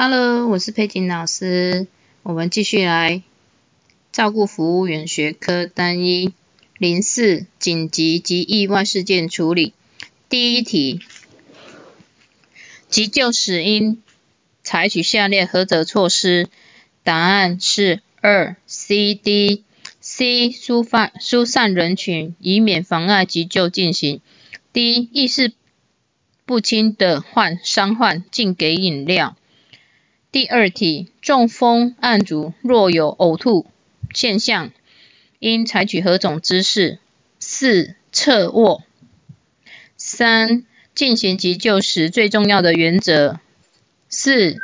Hello，我是佩锦老师。我们继续来照顾服务员学科单一零四紧急及意外事件处理。第一题，急救时应采取下列何者措施？答案是二 C、D。C 疏散疏散人群，以免妨碍急救进行。D 意识不清的患伤患，禁给饮料。第二题，中风案主若有呕吐现象，应采取何种姿势？四、侧卧。三、进行急救时最重要的原则。四、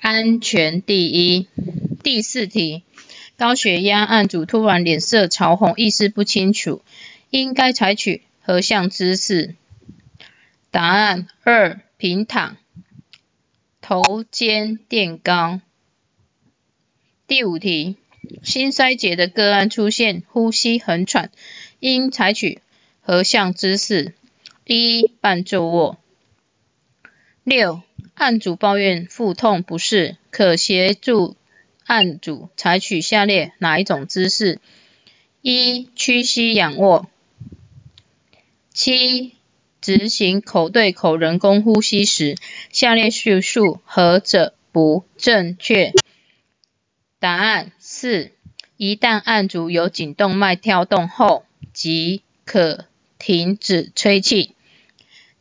安全第一。第四题，高血压案主突然脸色潮红，意识不清楚，应该采取何项姿势？答案二、平躺。头肩垫高。第五题，心衰竭的个案出现呼吸很喘，应采取何项姿势？一、半坐卧。六、案主抱怨腹痛不适，可协助案主采取下列哪一种姿势？一、屈膝仰卧。七。执行口对口人工呼吸时，下列叙述何者不正确？答案四：一旦案主有颈动脉跳动后，即可停止吹气。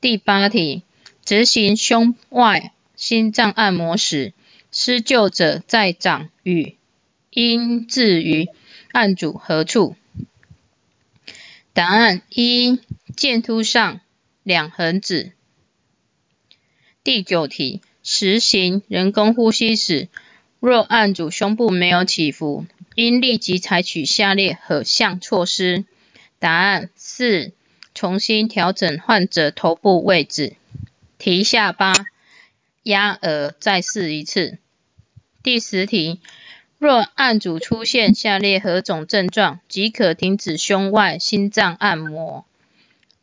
第八题，执行胸外心脏按摩时，施救者在掌与应置于案主何处？答案一：剑突上。两横指。第九题，实行人工呼吸时，若案主胸部没有起伏，应立即采取下列何项措施？答案四，重新调整患者头部位置，提下巴，压额，再试一次。第十题，若案主出现下列何种症状，即可停止胸外心脏按摩？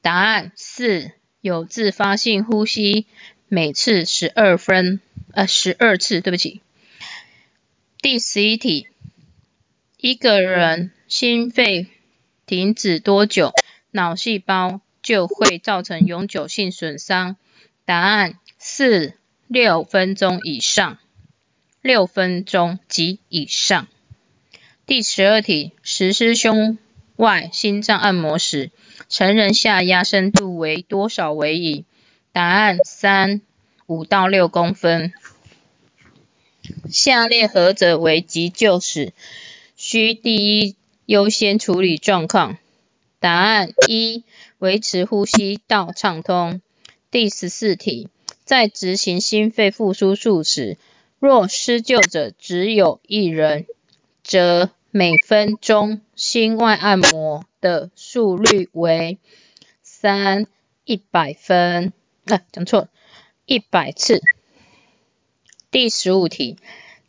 答案四，有自发性呼吸，每次十二分，呃，十二次，对不起。第十一题，一个人心肺停止多久，脑细胞就会造成永久性损伤？答案四六分钟以上，六分钟及以上。第十二题，实施胸外心脏按摩时，成人下压深度为多少为宜？答案三五到六公分。下列何者为急救时需第一优先处理状况？答案一维持呼吸道畅通。第十四题，在执行心肺复苏术时，若施救者只有一人，则每分钟心外按摩的速率为三一百分，啊，讲错，一百次。第十五题，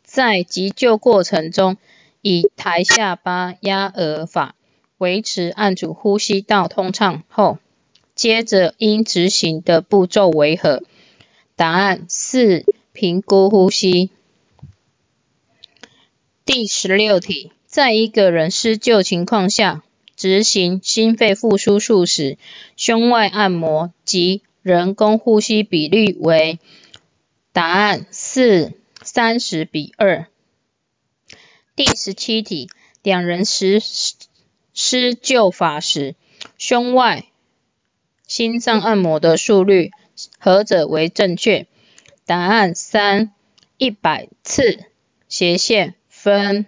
在急救过程中，以抬下巴、压额法维持按主呼吸道通畅后，接着应执行的步骤为何？答案四，评估呼吸。第十六题。在一个人施救情况下，执行心肺复苏术时，胸外按摩及人工呼吸比率为？答案四三十比二。第十七题，两人实施救法时，胸外心脏按摩的速率何者为正确？答案三一百次斜线分。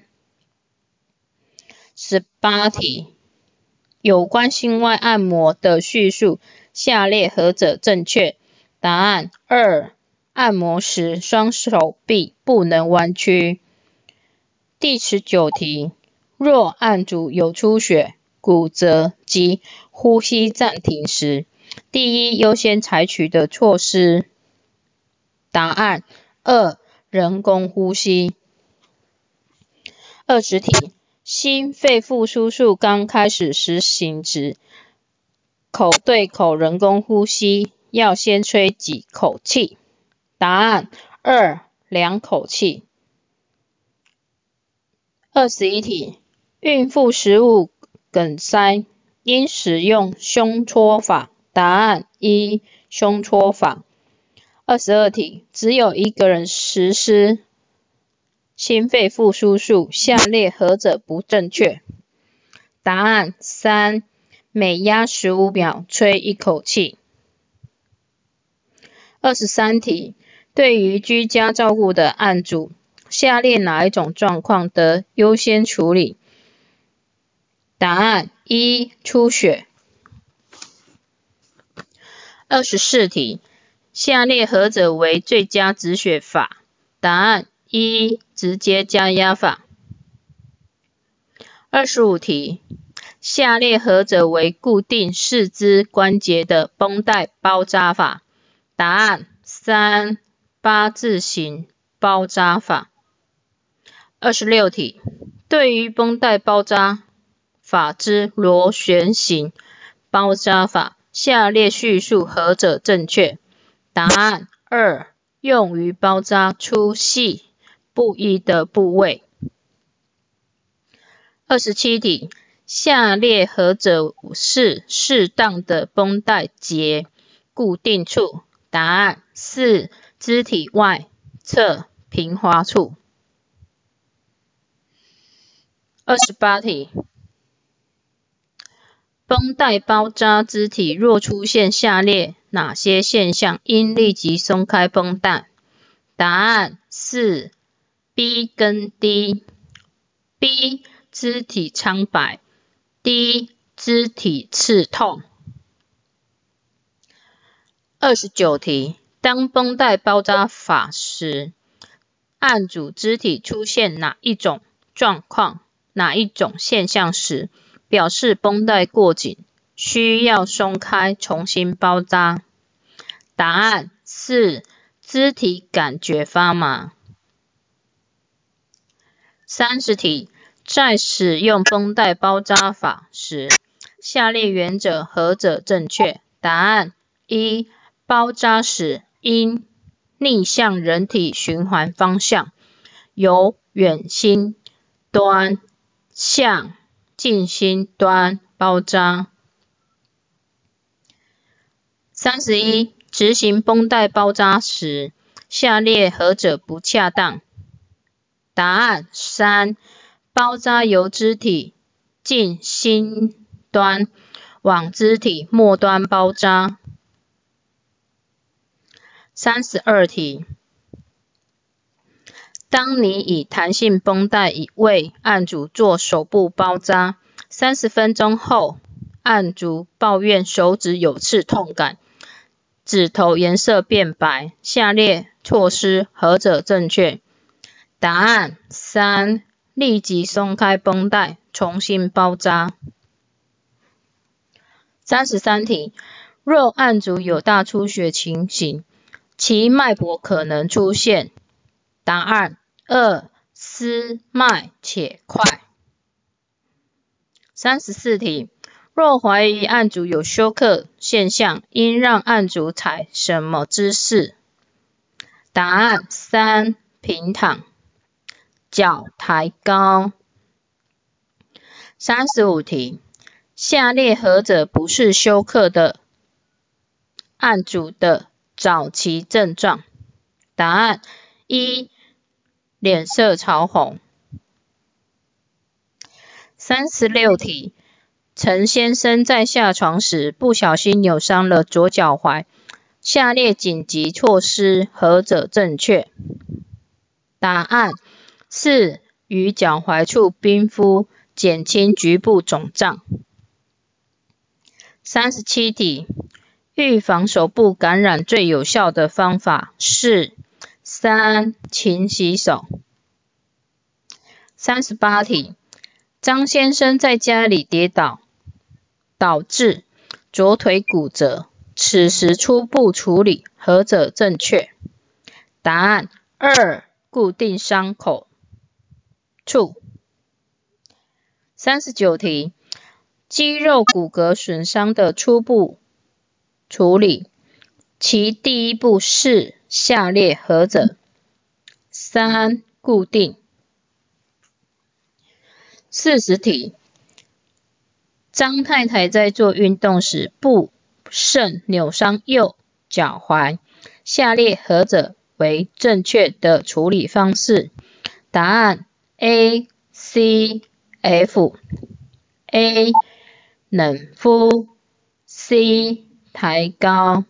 八题，有关心外按摩的叙述，下列何者正确？答案二，按摩时双手臂不能弯曲。第十九题，若案主有出血、骨折及呼吸暂停时，第一优先采取的措施？答案二，人工呼吸。二十题。心肺复苏术刚开始实行时，口对口人工呼吸要先吹几口气？答案二，两口气。二十一题，孕妇食物梗塞应使用胸搓法。答案一，胸搓法。二十二题，只有一个人实施心肺复苏术，下列何者不正确？答案三，每压十五秒吹一口气。二十三题，对于居家照顾的案主，下列哪一种状况得优先处理？答案一，出血。二十四题，下列何者为最佳止血法？答案一，直接加压法。二十五题，下列何者为固定四肢关节的绷带包扎法？答案三，八字形包扎法。二十六题，对于绷带包扎法之螺旋形包扎法。下列叙述何者正确？答案二，用于包扎粗细不一的部位。二十七题，下列何者是适当的绷带结固定处？答案四，肢体外侧平滑处。二十八题。绷带包扎肢体若出现下列哪些现象，应立即松开绷带？答案四：B 跟 D。B 肢体苍白，D 肢体刺痛。二十九题，当绷带包扎法时，案主肢体出现哪一种状况、哪一种现象时？表示绷带过紧，需要松开重新包扎。答案是：肢体感觉发麻。三十题，在使用绷带包扎法时，下列原则何者正确？答案一：包扎时应逆向人体循环方向，由远心端向。近心端包扎。三十一，执行绷带包扎时，下列何者不恰当？答案三，包扎由肢体近心端往肢体末端包扎。三十二题。当你以弹性绷带为案主做手部包扎，三十分钟后，案主抱怨手指有刺痛感，指头颜色变白，下列措施何者正确？答案三，立即松开绷带，重新包扎。三十三题，若案主有大出血情形，其脉搏可能出现。答案二，失脉且快。三十四题，若怀疑案主有休克现象，应让案主采什么姿势？答案三，平躺，脚抬高。三十五题，下列何者不是休克的案主的早期症状？答案一。脸色潮红。三十六题，陈先生在下床时不小心扭伤了左脚踝，下列紧急措施何者正确？答案四，于脚踝处冰敷，减轻局部肿胀。三十七题，预防手部感染最有效的方法是？三，勤洗手。三十八题，张先生在家里跌倒，导致左腿骨折，此时初步处理何者正确？答案二，固定伤口处。三十九题，肌肉骨骼损伤的初步处理，其第一步是？下列何者？三、固定。四十题，张太太在做运动时不慎扭伤右脚踝，下列何者为正确的处理方式？答案 A、C、F。A 冷敷，C 抬高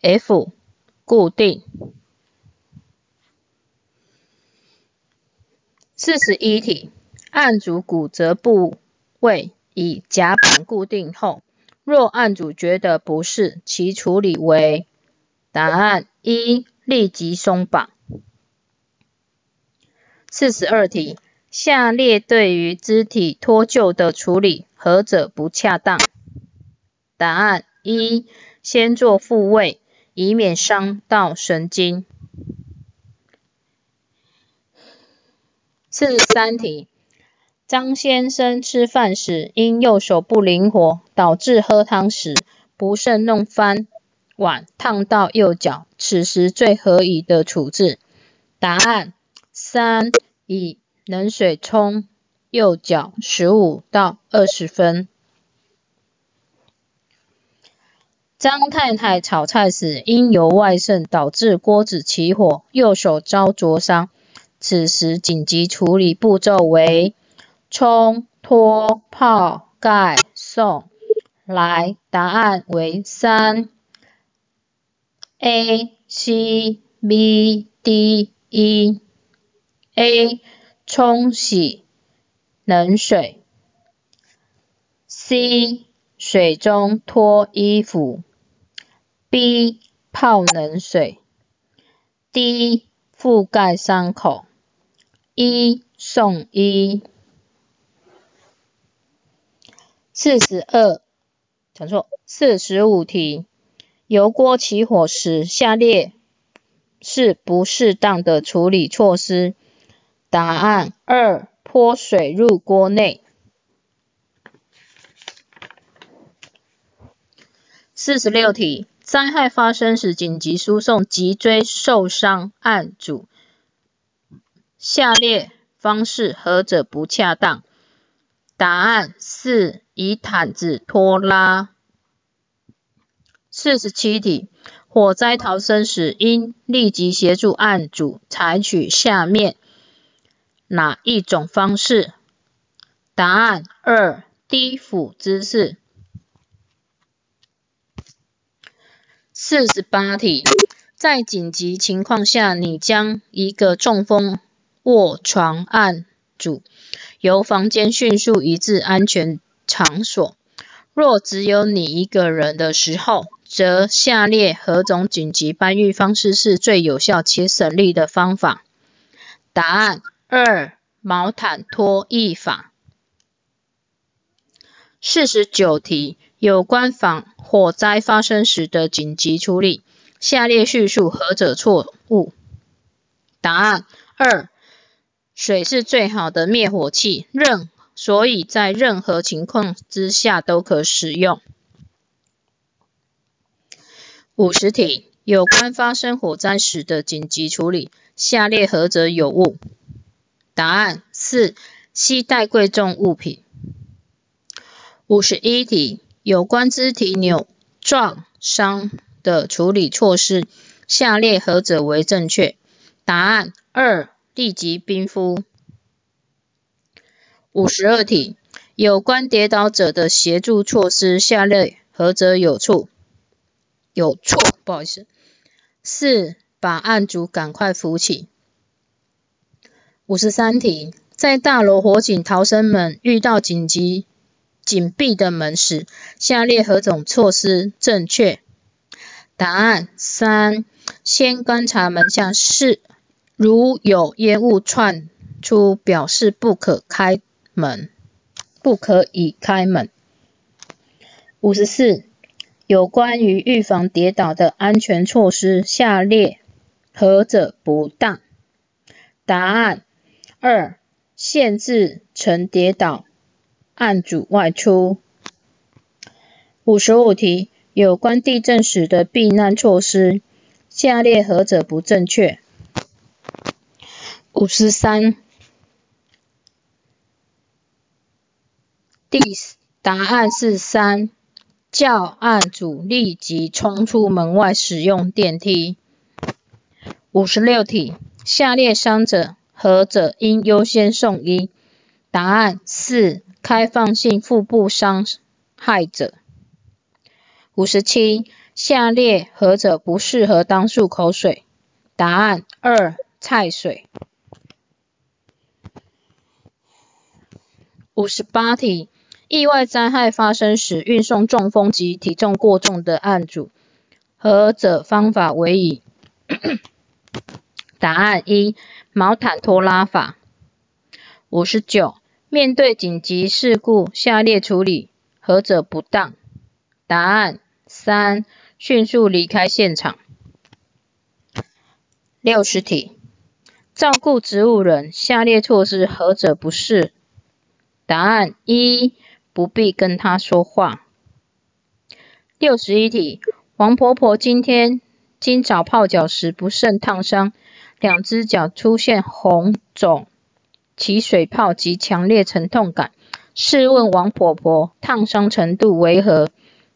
，F 固定。四十一题，案主骨折部位以夹板固定后，若案主觉得不适，其处理为？答案一，立即松绑。四十二题。下列对于肢体脱臼的处理，何者不恰当？答案一，先做复位，以免伤到神经。四十三题，张先生吃饭时因右手不灵活，导致喝汤时不慎弄翻碗，烫到右脚，此时最合宜的处置？答案三，以冷水冲右脚十五到二十分。张太太炒菜时因油外渗导致锅子起火，右手遭灼伤。此时紧急处理步骤为：冲、脱、泡、盖、送。来，答案为三。A、C、B、D、E。A 冲洗冷水，C 水中脱衣服，B 泡冷水，D 覆盖伤口，E 送医。四十二，讲错，四十五题，油锅起火时，下列是不适当的处理措施。答案二：泼水入锅内。四十六题，灾害发生时紧急输送脊椎受伤案组，下列方式何者不恰当？答案四：以毯子拖拉。四十七题，火灾逃生时应立即协助案主采取下面。哪一种方式？答案二，低俯姿势。四十八题，在紧急情况下，你将一个中风卧床案主由房间迅速移至安全场所。若只有你一个人的时候，则下列何种紧急搬运方式是最有效且省力的方法？答案。二毛毯拖曳法。四十九题，有关防火灾发生时的紧急处理，下列叙述何者错误？答案二，水是最好的灭火器，任所以在任何情况之下都可使用。五十题，有关发生火灾时的紧急处理，下列何者有误？答案四：携带贵重物品。五十一题，有关肢体扭撞伤的处理措施，下列何者为正确？答案二：立即冰敷。五十二题，有关跌倒者的协助措施，下列何者有错？有错，不好意思。四：把案主赶快扶起。五十三题，在大楼火警逃生门遇到紧急紧闭的门时，下列何种措施正确？答案三，先观察门下是如有烟雾窜出，表示不可开门，不可以开门。五十四，有关于预防跌倒的安全措施，下列何者不当？答案。二、限制曾跌倒案主外出。五十五题，有关地震时的避难措施，下列何者不正确？五十三，第答案是三，叫案主立即冲出门外使用电梯。五十六题，下列伤者何者应优先送医？答案四，开放性腹部伤害者。五十七，下列何者不适合当漱口水？答案二，菜水。五十八题，意外灾害发生时运送中风及体重过重的案主，何者方法为宜？答案一，毛毯拖拉法。五十九，面对紧急事故，下列处理何者不当？答案三，迅速离开现场。六十题，照顾植物人，下列措施何者不是？答案一，不必跟他说话。六十一题，王婆婆今天今早泡脚时不慎烫伤，两只脚出现红肿、起水泡及强烈疼痛感。试问王婆婆烫伤程度为何？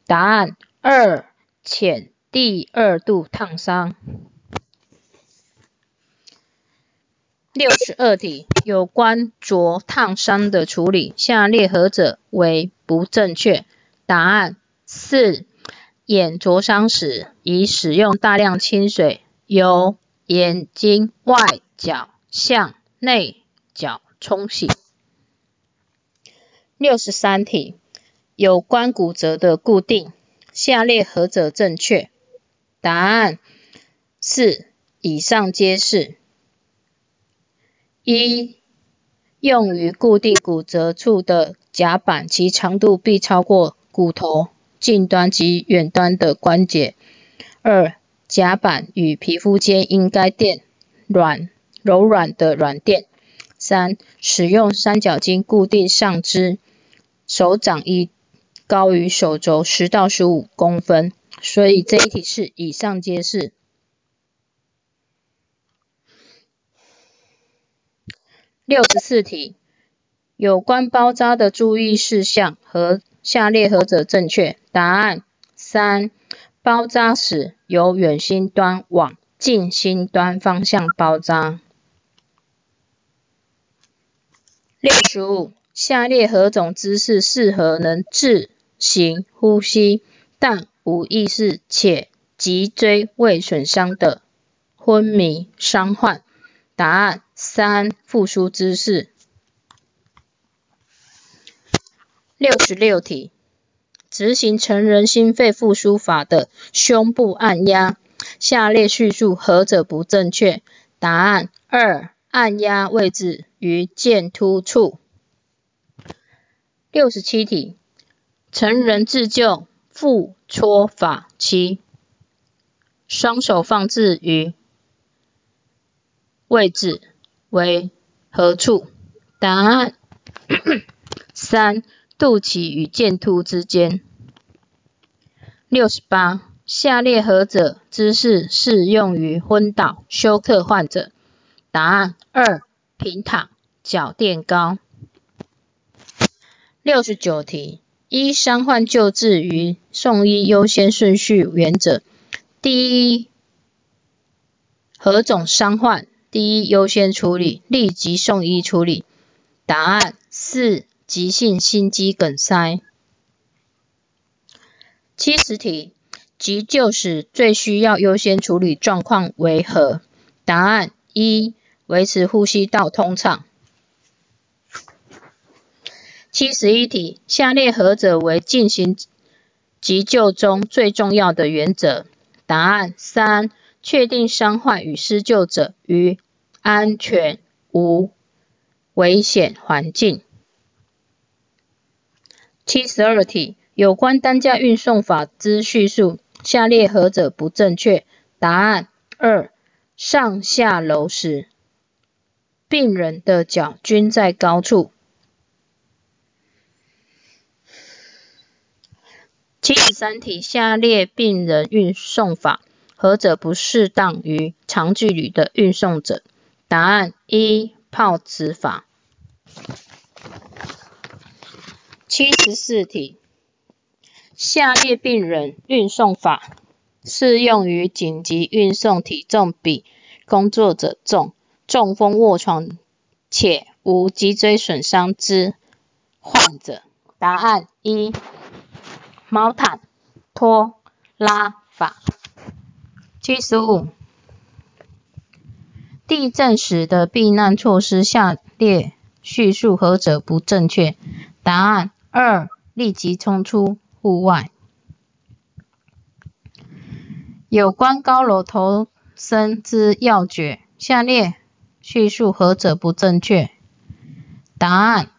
答案二，浅第二度烫伤。六十二题，有关灼烫伤的处理，下列何者为不正确？答案四，眼灼伤时，宜使用大量清水，由眼睛外角向内角冲洗。六十三题，有关骨折的固定，下列何者正确？答案四，以上皆是。一、用于固定骨折处的夹板，其长度必超过骨头近端及远端的关节。二、甲板与皮肤间应该垫软柔软的软垫。三、使用三角巾固定上肢，手掌一高于手肘十到十五公分。所以这一题是以上皆是。六十四题，有关包扎的注意事项和下列何者正确？答案三，包扎时由远心端往近心端方向包扎。六十五，下列何种姿势适合能自行呼吸但无意识且脊椎未损伤的昏迷伤患？答案。三、复苏姿势。六十六题，执行成人心肺复苏法的胸部按压，下列叙述何者不正确？答案二，按压位置于剑突处。六十七题，成人自救腹搓法，七双手放置于位置。为何处？答案三，肚脐与剑突之间。六十八，下列何者姿势适用于昏倒休克患者？答案二，平躺，脚垫高。六十九题，依伤患救治与送医优先顺序原则，第一，何种伤患？第一优先处理，立即送医处理。答案四，急性心肌梗塞。七十题，急救时最需要优先处理状况为何？答案一，维持呼吸道通畅。七十一题，下列何者为进行急救中最重要的原则？答案三，确定伤患与施救者于安全无危险环境。七十二题，有关担架运送法之叙述，下列何者不正确？答案二，上下楼时，病人的脚均在高处。七十三题，下列病人运送法何者不适当于长距离的运送者？答案一泡瓷法。七十四题，下列病人运送法适用于紧急运送体重比工作者重、中风卧床且无脊椎损伤之患者？答案一毛毯拖拉法。七十五。地震时的避难措施，下列叙述何者不正确？答案二：立即冲出户外。有关高楼逃生之要诀，下列叙述何者不正确？答案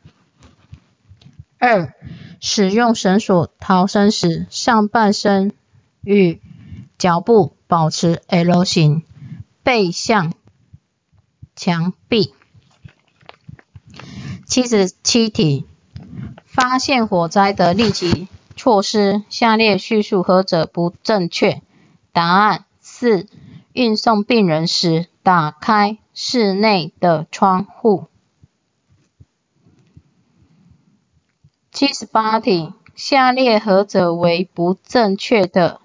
二：使用绳索逃生时，上半身与脚部保持 L 型，背向。墙壁。七十七题，发现火灾的立即措施，下列叙述何者不正确？答案四：运送病人时打开室内的窗户。七十八题，下列何者为不正确的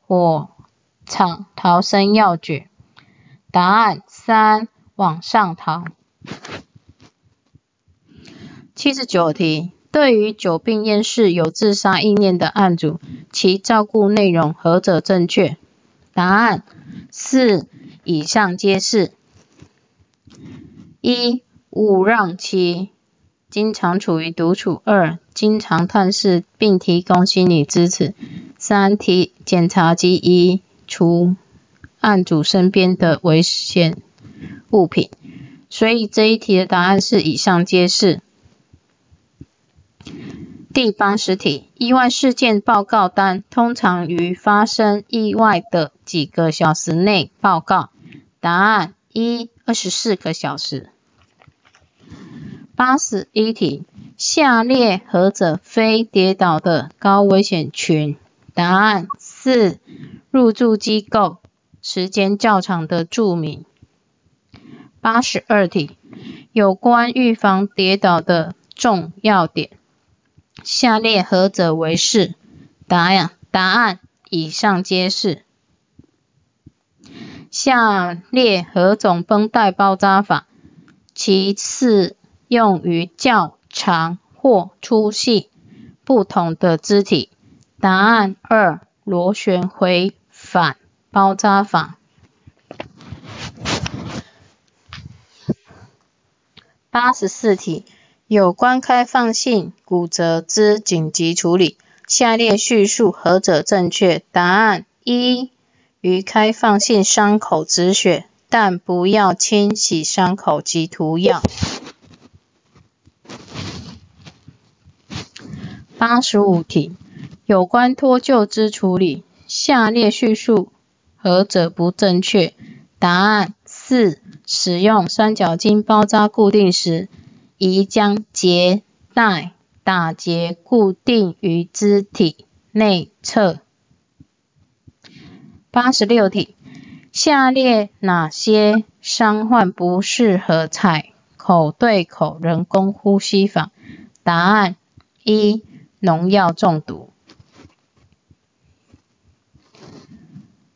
火场逃生要诀？答案三：往上逃。七十九题，对于久病厌世、有自杀意念的案主，其照顾内容何者正确？答案四：以上皆是。一、勿让其经常处于独处；二、经常探视并提供心理支持；三、提检查及移除。案主身边的危险物品，所以这一题的答案是以上皆是。第八十题，意外事件报告单通常于发生意外的几个小时内报告？答案一：二十四个小时。八十一题，下列何者非跌倒的高危险群？答案四：入住机构。时间较长的住民。八十二题，有关预防跌倒的重要点，下列何者为是？答案答案以上皆是。下列何种绷带包扎法，其次用于较长或粗细不同的肢体？答案二：螺旋回返。包扎法。八十四题，有关开放性骨折之紧急处理，下列叙述何者正确？答案一：于开放性伤口止血，但不要清洗伤口及涂药。八十五题，有关脱臼之处理，下列叙述。何者不正确？答案四：使用三角巾包扎固定时，宜将结带打结固定于肢体内侧。八十六题，下列哪些伤患不适合采口对口人工呼吸法？答案一：农药中毒。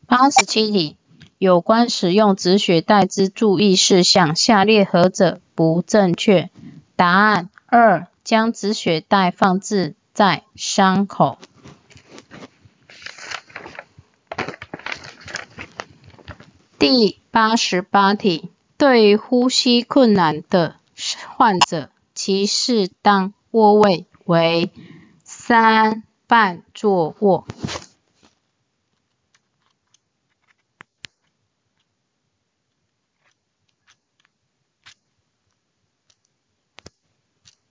八十七题，有关使用止血带之注意事项，下列何者不正确？答案二：将止血带放置在伤口。第八十八题，对呼吸困难的患者，其适当卧位为三半坐卧。